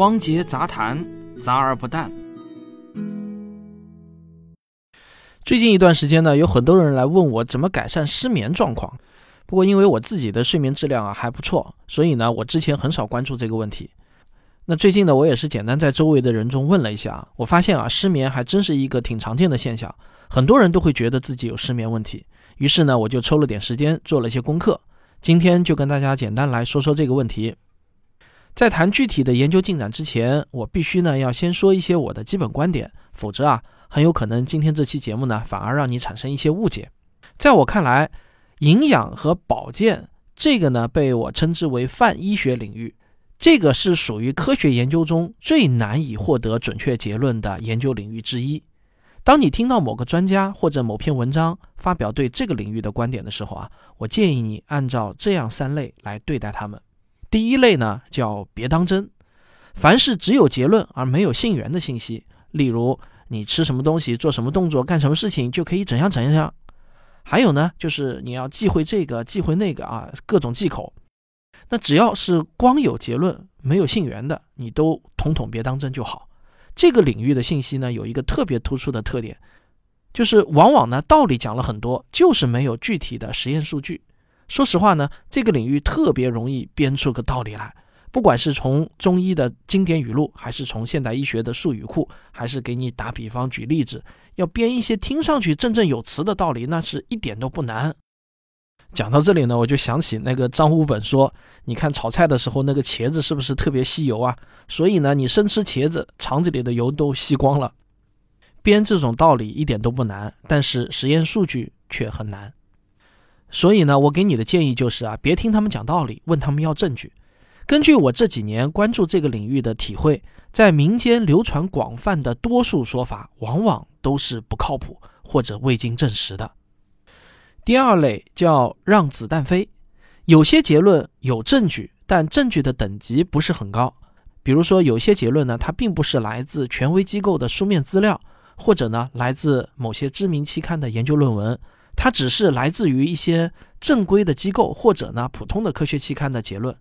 汪杰杂谈，杂而不淡。最近一段时间呢，有很多人来问我怎么改善失眠状况。不过因为我自己的睡眠质量啊还不错，所以呢，我之前很少关注这个问题。那最近呢，我也是简单在周围的人中问了一下，我发现啊，失眠还真是一个挺常见的现象，很多人都会觉得自己有失眠问题。于是呢，我就抽了点时间做了一些功课，今天就跟大家简单来说说这个问题。在谈具体的研究进展之前，我必须呢要先说一些我的基本观点，否则啊，很有可能今天这期节目呢反而让你产生一些误解。在我看来，营养和保健这个呢被我称之为泛医学领域，这个是属于科学研究中最难以获得准确结论的研究领域之一。当你听到某个专家或者某篇文章发表对这个领域的观点的时候啊，我建议你按照这样三类来对待他们。第一类呢叫别当真，凡是只有结论而没有信源的信息，例如你吃什么东西、做什么动作、干什么事情就可以怎样怎样样，还有呢就是你要忌讳这个忌讳那个啊，各种忌口。那只要是光有结论没有信源的，你都统统别当真就好。这个领域的信息呢有一个特别突出的特点，就是往往呢道理讲了很多，就是没有具体的实验数据。说实话呢，这个领域特别容易编出个道理来，不管是从中医的经典语录，还是从现代医学的术语库，还是给你打比方举例子，要编一些听上去振振有词的道理，那是一点都不难。讲到这里呢，我就想起那个张武本说：“你看炒菜的时候，那个茄子是不是特别吸油啊？所以呢，你生吃茄子，肠子里的油都吸光了。”编这种道理一点都不难，但是实验数据却很难。所以呢，我给你的建议就是啊，别听他们讲道理，问他们要证据。根据我这几年关注这个领域的体会，在民间流传广泛的多数说法，往往都是不靠谱或者未经证实的。第二类叫让子弹飞，有些结论有证据，但证据的等级不是很高。比如说，有些结论呢，它并不是来自权威机构的书面资料，或者呢，来自某些知名期刊的研究论文。它只是来自于一些正规的机构或者呢普通的科学期刊的结论，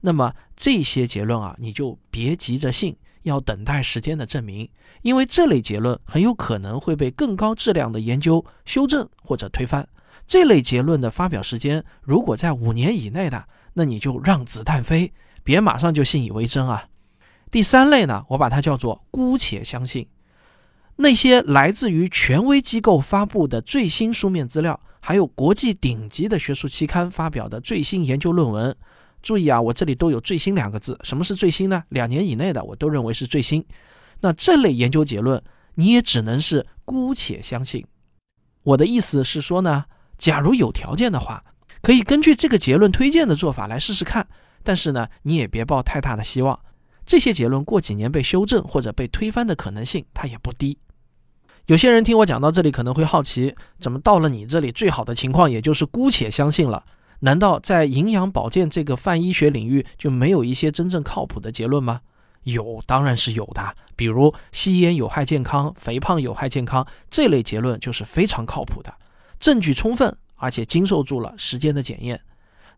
那么这些结论啊，你就别急着信，要等待时间的证明，因为这类结论很有可能会被更高质量的研究修正或者推翻。这类结论的发表时间如果在五年以内的，那你就让子弹飞，别马上就信以为真啊。第三类呢，我把它叫做姑且相信。那些来自于权威机构发布的最新书面资料，还有国际顶级的学术期刊发表的最新研究论文，注意啊，我这里都有“最新”两个字。什么是最新呢？两年以内的，我都认为是最新。那这类研究结论，你也只能是姑且相信。我的意思是说呢，假如有条件的话，可以根据这个结论推荐的做法来试试看。但是呢，你也别抱太大的希望。这些结论过几年被修正或者被推翻的可能性，它也不低。有些人听我讲到这里，可能会好奇，怎么到了你这里，最好的情况也就是姑且相信了？难道在营养保健这个泛医学领域就没有一些真正靠谱的结论吗？有，当然是有的。比如吸烟有害健康、肥胖有害健康这类结论就是非常靠谱的，证据充分，而且经受住了时间的检验。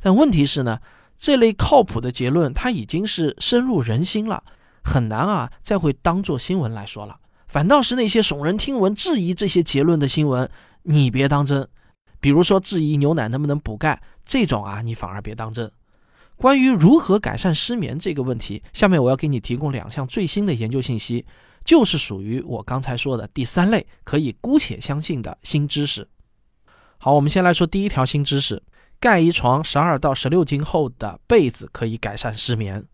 但问题是呢，这类靠谱的结论它已经是深入人心了，很难啊再会当做新闻来说了。反倒是那些耸人听闻、质疑这些结论的新闻，你别当真。比如说质疑牛奶能不能补钙这种啊，你反而别当真。关于如何改善失眠这个问题，下面我要给你提供两项最新的研究信息，就是属于我刚才说的第三类，可以姑且相信的新知识。好，我们先来说第一条新知识：盖一床十二到十六斤厚的被子可以改善失眠。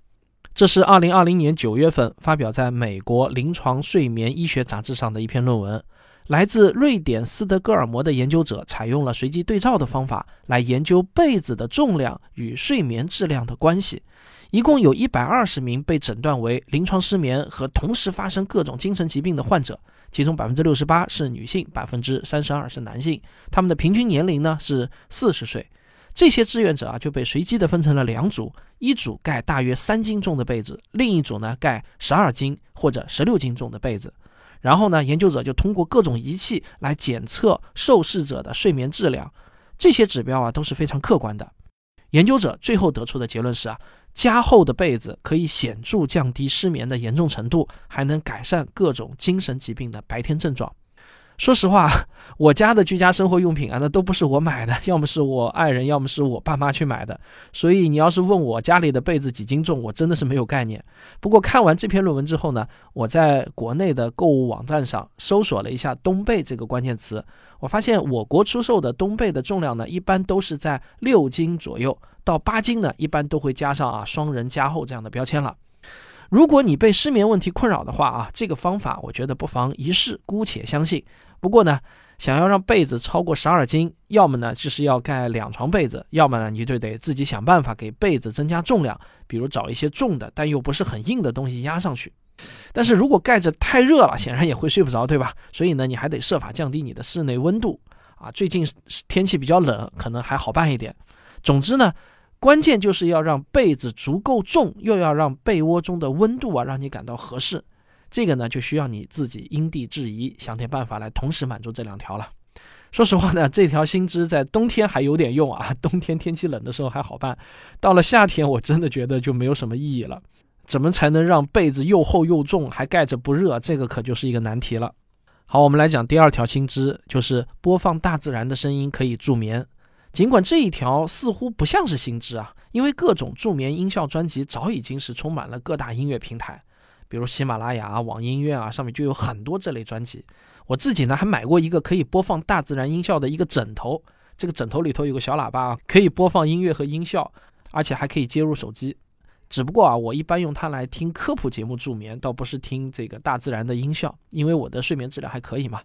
这是二零二零年九月份发表在美国临床睡眠医学杂志上的一篇论文。来自瑞典斯德哥尔摩的研究者采用了随机对照的方法来研究被子的重量与睡眠质量的关系。一共有一百二十名被诊断为临床失眠和同时发生各种精神疾病的患者，其中百分之六十八是女性，百分之三十二是男性。他们的平均年龄呢是四十岁。这些志愿者啊就被随机的分成了两组，一组盖大约三斤重的被子，另一组呢盖十二斤或者十六斤重的被子。然后呢，研究者就通过各种仪器来检测受试者的睡眠质量，这些指标啊都是非常客观的。研究者最后得出的结论是啊，加厚的被子可以显著降低失眠的严重程度，还能改善各种精神疾病的白天症状。说实话，我家的居家生活用品啊，那都不是我买的，要么是我爱人，要么是我爸妈去买的。所以你要是问我家里的被子几斤重，我真的是没有概念。不过看完这篇论文之后呢，我在国内的购物网站上搜索了一下“冬被”这个关键词，我发现我国出售的冬被的重量呢，一般都是在六斤左右，到八斤呢，一般都会加上啊“双人加厚”这样的标签了。如果你被失眠问题困扰的话啊，这个方法我觉得不妨一试，姑且相信。不过呢，想要让被子超过十二斤，要么呢就是要盖两床被子，要么呢你就得自己想办法给被子增加重量，比如找一些重的但又不是很硬的东西压上去。但是如果盖着太热了，显然也会睡不着，对吧？所以呢，你还得设法降低你的室内温度啊。最近天气比较冷，可能还好办一点。总之呢。关键就是要让被子足够重，又要让被窝中的温度啊让你感到合适。这个呢就需要你自己因地制宜，想点办法来同时满足这两条了。说实话呢，这条新知在冬天还有点用啊，冬天天气冷的时候还好办，到了夏天我真的觉得就没有什么意义了。怎么才能让被子又厚又重，还盖着不热？这个可就是一个难题了。好，我们来讲第二条新知，就是播放大自然的声音可以助眠。尽管这一条似乎不像是新知啊，因为各种助眠音效专辑早已经是充满了各大音乐平台，比如喜马拉雅、网音乐啊，上面就有很多这类专辑。我自己呢还买过一个可以播放大自然音效的一个枕头，这个枕头里头有个小喇叭啊，可以播放音乐和音效，而且还可以接入手机。只不过啊，我一般用它来听科普节目助眠，倒不是听这个大自然的音效，因为我的睡眠质量还可以嘛。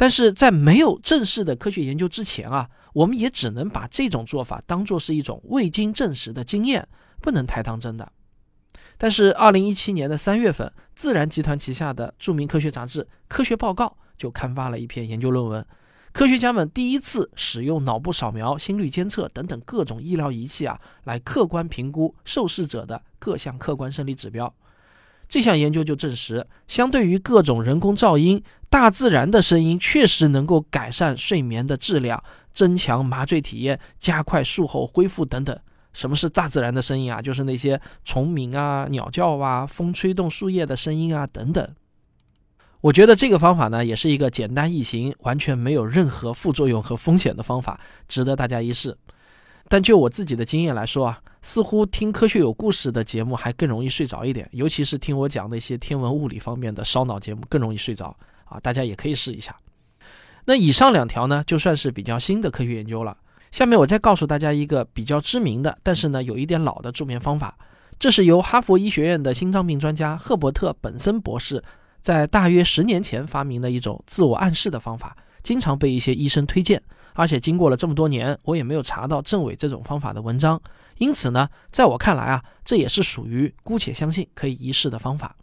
但是在没有正式的科学研究之前啊，我们也只能把这种做法当做是一种未经证实的经验，不能太当真的。但是，二零一七年的三月份，自然集团旗下的著名科学杂志《科学报告》就刊发了一篇研究论文，科学家们第一次使用脑部扫描、心率监测等等各种医疗仪器啊，来客观评估受试者的各项客观生理指标。这项研究就证实，相对于各种人工噪音，大自然的声音确实能够改善睡眠的质量，增强麻醉体验，加快术后恢复等等。什么是大自然的声音啊？就是那些虫鸣啊、鸟叫啊、风吹动树叶的声音啊等等。我觉得这个方法呢，也是一个简单易行、完全没有任何副作用和风险的方法，值得大家一试。但就我自己的经验来说啊。似乎听科学有故事的节目还更容易睡着一点，尤其是听我讲那些天文物理方面的烧脑节目更容易睡着啊！大家也可以试一下。那以上两条呢，就算是比较新的科学研究了。下面我再告诉大家一个比较知名的，但是呢有一点老的助眠方法。这是由哈佛医学院的心脏病专家赫伯特·本森博士在大约十年前发明的一种自我暗示的方法，经常被一些医生推荐。而且经过了这么多年，我也没有查到证伪这种方法的文章。因此呢，在我看来啊，这也是属于姑且相信可以一试的方法。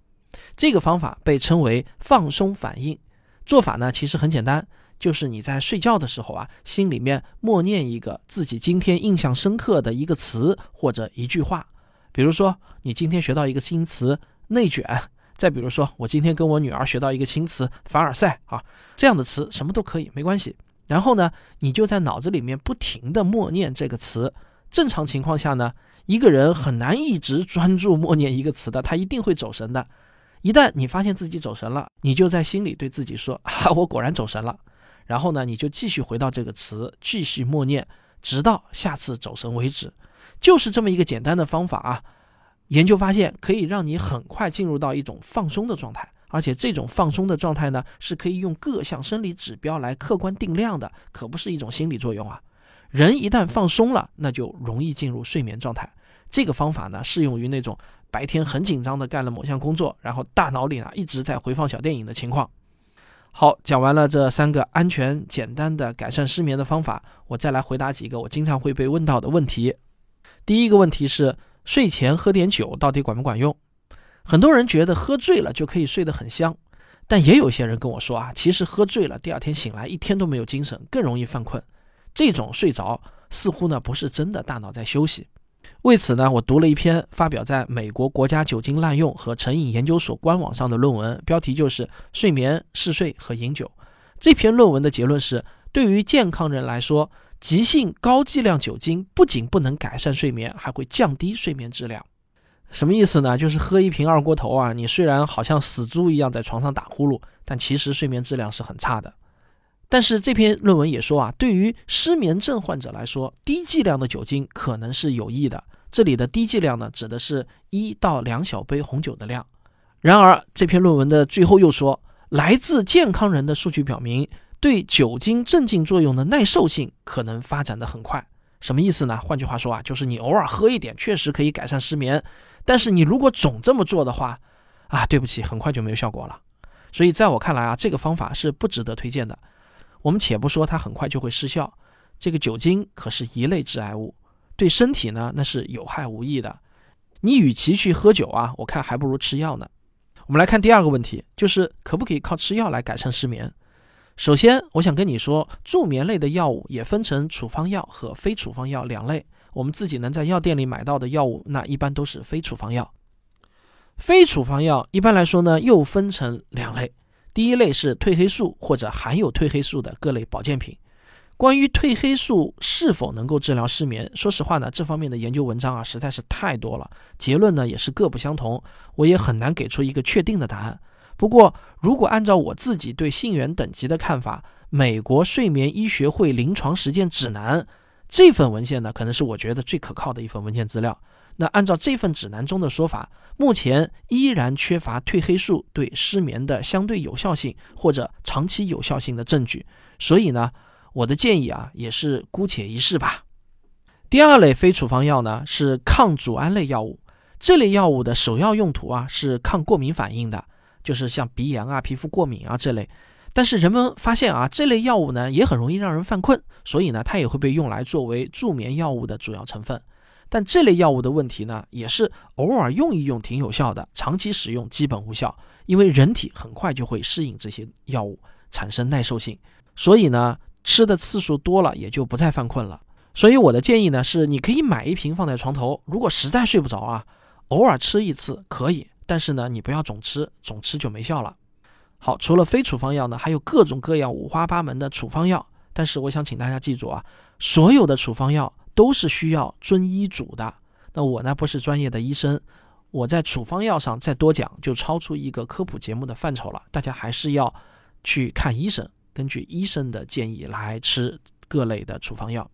这个方法被称为放松反应。做法呢，其实很简单，就是你在睡觉的时候啊，心里面默念一个自己今天印象深刻的一个词或者一句话。比如说，你今天学到一个新词“内卷”，再比如说，我今天跟我女儿学到一个新词“凡尔赛”啊，这样的词什么都可以，没关系。然后呢，你就在脑子里面不停地默念这个词。正常情况下呢，一个人很难一直专注默念一个词的，他一定会走神的。一旦你发现自己走神了，你就在心里对自己说：“啊，我果然走神了。”然后呢，你就继续回到这个词，继续默念，直到下次走神为止。就是这么一个简单的方法啊。研究发现可以让你很快进入到一种放松的状态，而且这种放松的状态呢，是可以用各项生理指标来客观定量的，可不是一种心理作用啊。人一旦放松了，那就容易进入睡眠状态。这个方法呢，适用于那种白天很紧张的干了某项工作，然后大脑里呢一直在回放小电影的情况。好，讲完了这三个安全简单的改善失眠的方法，我再来回答几个我经常会被问到的问题。第一个问题是，睡前喝点酒到底管不管用？很多人觉得喝醉了就可以睡得很香，但也有些人跟我说啊，其实喝醉了第二天醒来一天都没有精神，更容易犯困。这种睡着似乎呢不是真的大脑在休息。为此呢，我读了一篇发表在美国国家酒精滥用和成瘾研究所官网上的论文，标题就是《睡眠嗜睡和饮酒》。这篇论文的结论是，对于健康人来说，急性高剂量酒精不仅不能改善睡眠，还会降低睡眠质量。什么意思呢？就是喝一瓶二锅头啊，你虽然好像死猪一样在床上打呼噜，但其实睡眠质量是很差的。但是这篇论文也说啊，对于失眠症患者来说，低剂量的酒精可能是有益的。这里的低剂量呢，指的是一到两小杯红酒的量。然而，这篇论文的最后又说，来自健康人的数据表明，对酒精镇静作用的耐受性可能发展的很快。什么意思呢？换句话说啊，就是你偶尔喝一点，确实可以改善失眠。但是你如果总这么做的话，啊，对不起，很快就没有效果了。所以在我看来啊，这个方法是不值得推荐的。我们且不说它很快就会失效，这个酒精可是一类致癌物，对身体呢那是有害无益的。你与其去喝酒啊，我看还不如吃药呢。我们来看第二个问题，就是可不可以靠吃药来改善失眠？首先，我想跟你说，助眠类的药物也分成处方药和非处方药两类。我们自己能在药店里买到的药物，那一般都是非处方药。非处方药一般来说呢，又分成两类。第一类是褪黑素或者含有褪黑素的各类保健品。关于褪黑素是否能够治疗失眠，说实话呢，这方面的研究文章啊实在是太多了，结论呢也是各不相同，我也很难给出一个确定的答案。不过，如果按照我自己对信源等级的看法，《美国睡眠医学会临床实践指南》。这份文献呢，可能是我觉得最可靠的一份文献资料。那按照这份指南中的说法，目前依然缺乏褪黑素对失眠的相对有效性或者长期有效性的证据。所以呢，我的建议啊，也是姑且一试吧。第二类非处方药呢，是抗组胺类药物。这类药物的首要用途啊，是抗过敏反应的，就是像鼻炎啊、皮肤过敏啊这类。但是人们发现啊，这类药物呢也很容易让人犯困，所以呢它也会被用来作为助眠药物的主要成分。但这类药物的问题呢，也是偶尔用一用挺有效的，长期使用基本无效，因为人体很快就会适应这些药物，产生耐受性。所以呢吃的次数多了也就不再犯困了。所以我的建议呢是，你可以买一瓶放在床头，如果实在睡不着啊，偶尔吃一次可以，但是呢你不要总吃，总吃就没效了。好，除了非处方药呢，还有各种各样五花八门的处方药。但是我想请大家记住啊，所有的处方药都是需要遵医嘱的。那我呢不是专业的医生，我在处方药上再多讲就超出一个科普节目的范畴了。大家还是要去看医生，根据医生的建议来吃各类的处方药。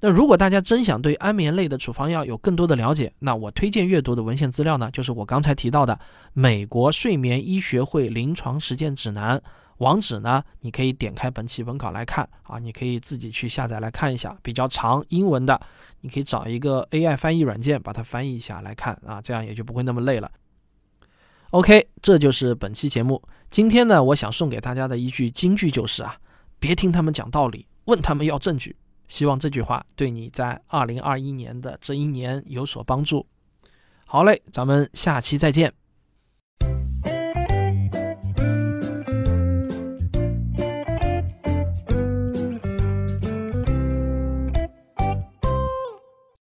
那如果大家真想对安眠类的处方药有更多的了解，那我推荐阅读的文献资料呢，就是我刚才提到的《美国睡眠医学会临床实践指南》。网址呢，你可以点开本期文稿来看啊，你可以自己去下载来看一下，比较长英文的，你可以找一个 AI 翻译软件把它翻译一下来看啊，这样也就不会那么累了。OK，这就是本期节目。今天呢，我想送给大家的一句金句就是啊，别听他们讲道理，问他们要证据。希望这句话对你在二零二一年的这一年有所帮助。好嘞，咱们下期再见。